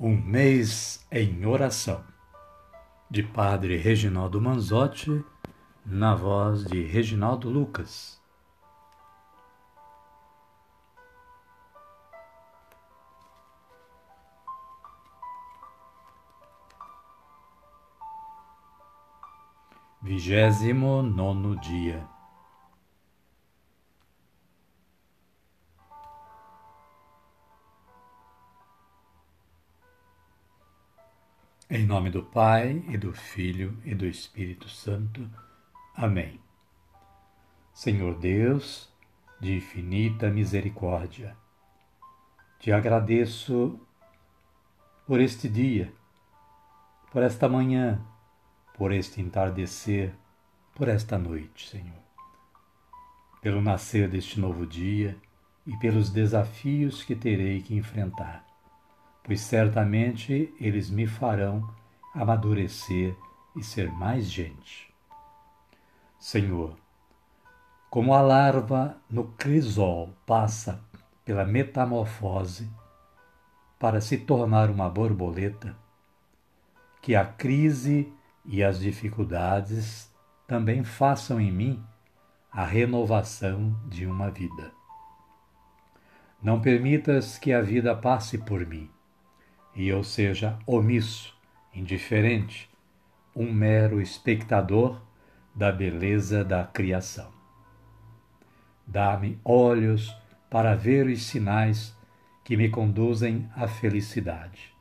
Um mês em oração, de Padre Reginaldo Manzotti, na voz de Reginaldo Lucas. Vigésimo nono dia. Em nome do Pai, e do Filho, e do Espírito Santo. Amém. Senhor Deus, de infinita misericórdia, te agradeço por este dia, por esta manhã, por este entardecer, por esta noite, Senhor. Pelo nascer deste novo dia e pelos desafios que terei que enfrentar pois certamente eles me farão amadurecer e ser mais gente. Senhor, como a larva no crisol passa pela metamorfose para se tornar uma borboleta, que a crise e as dificuldades também façam em mim a renovação de uma vida. Não permitas que a vida passe por mim e eu seja omisso, indiferente, um mero espectador da beleza da criação. Dá-me olhos para ver os sinais que me conduzem à felicidade.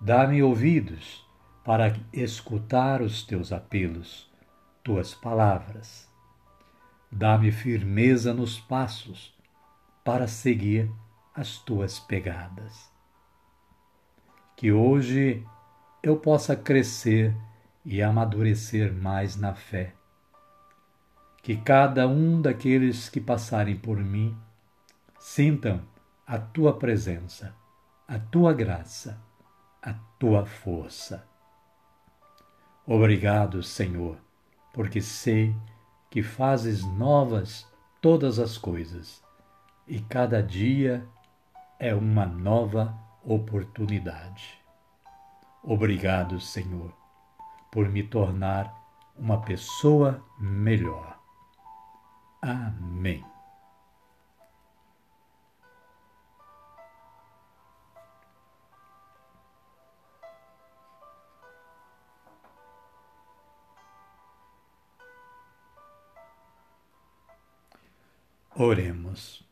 Dá-me ouvidos para escutar os teus apelos, tuas palavras. Dá-me firmeza nos passos para seguir as tuas pegadas que hoje eu possa crescer e amadurecer mais na fé. Que cada um daqueles que passarem por mim sintam a tua presença, a tua graça, a tua força. Obrigado, Senhor, porque sei que fazes novas todas as coisas e cada dia é uma nova oportunidade. Obrigado, Senhor, por me tornar uma pessoa melhor. Amém. Oremos.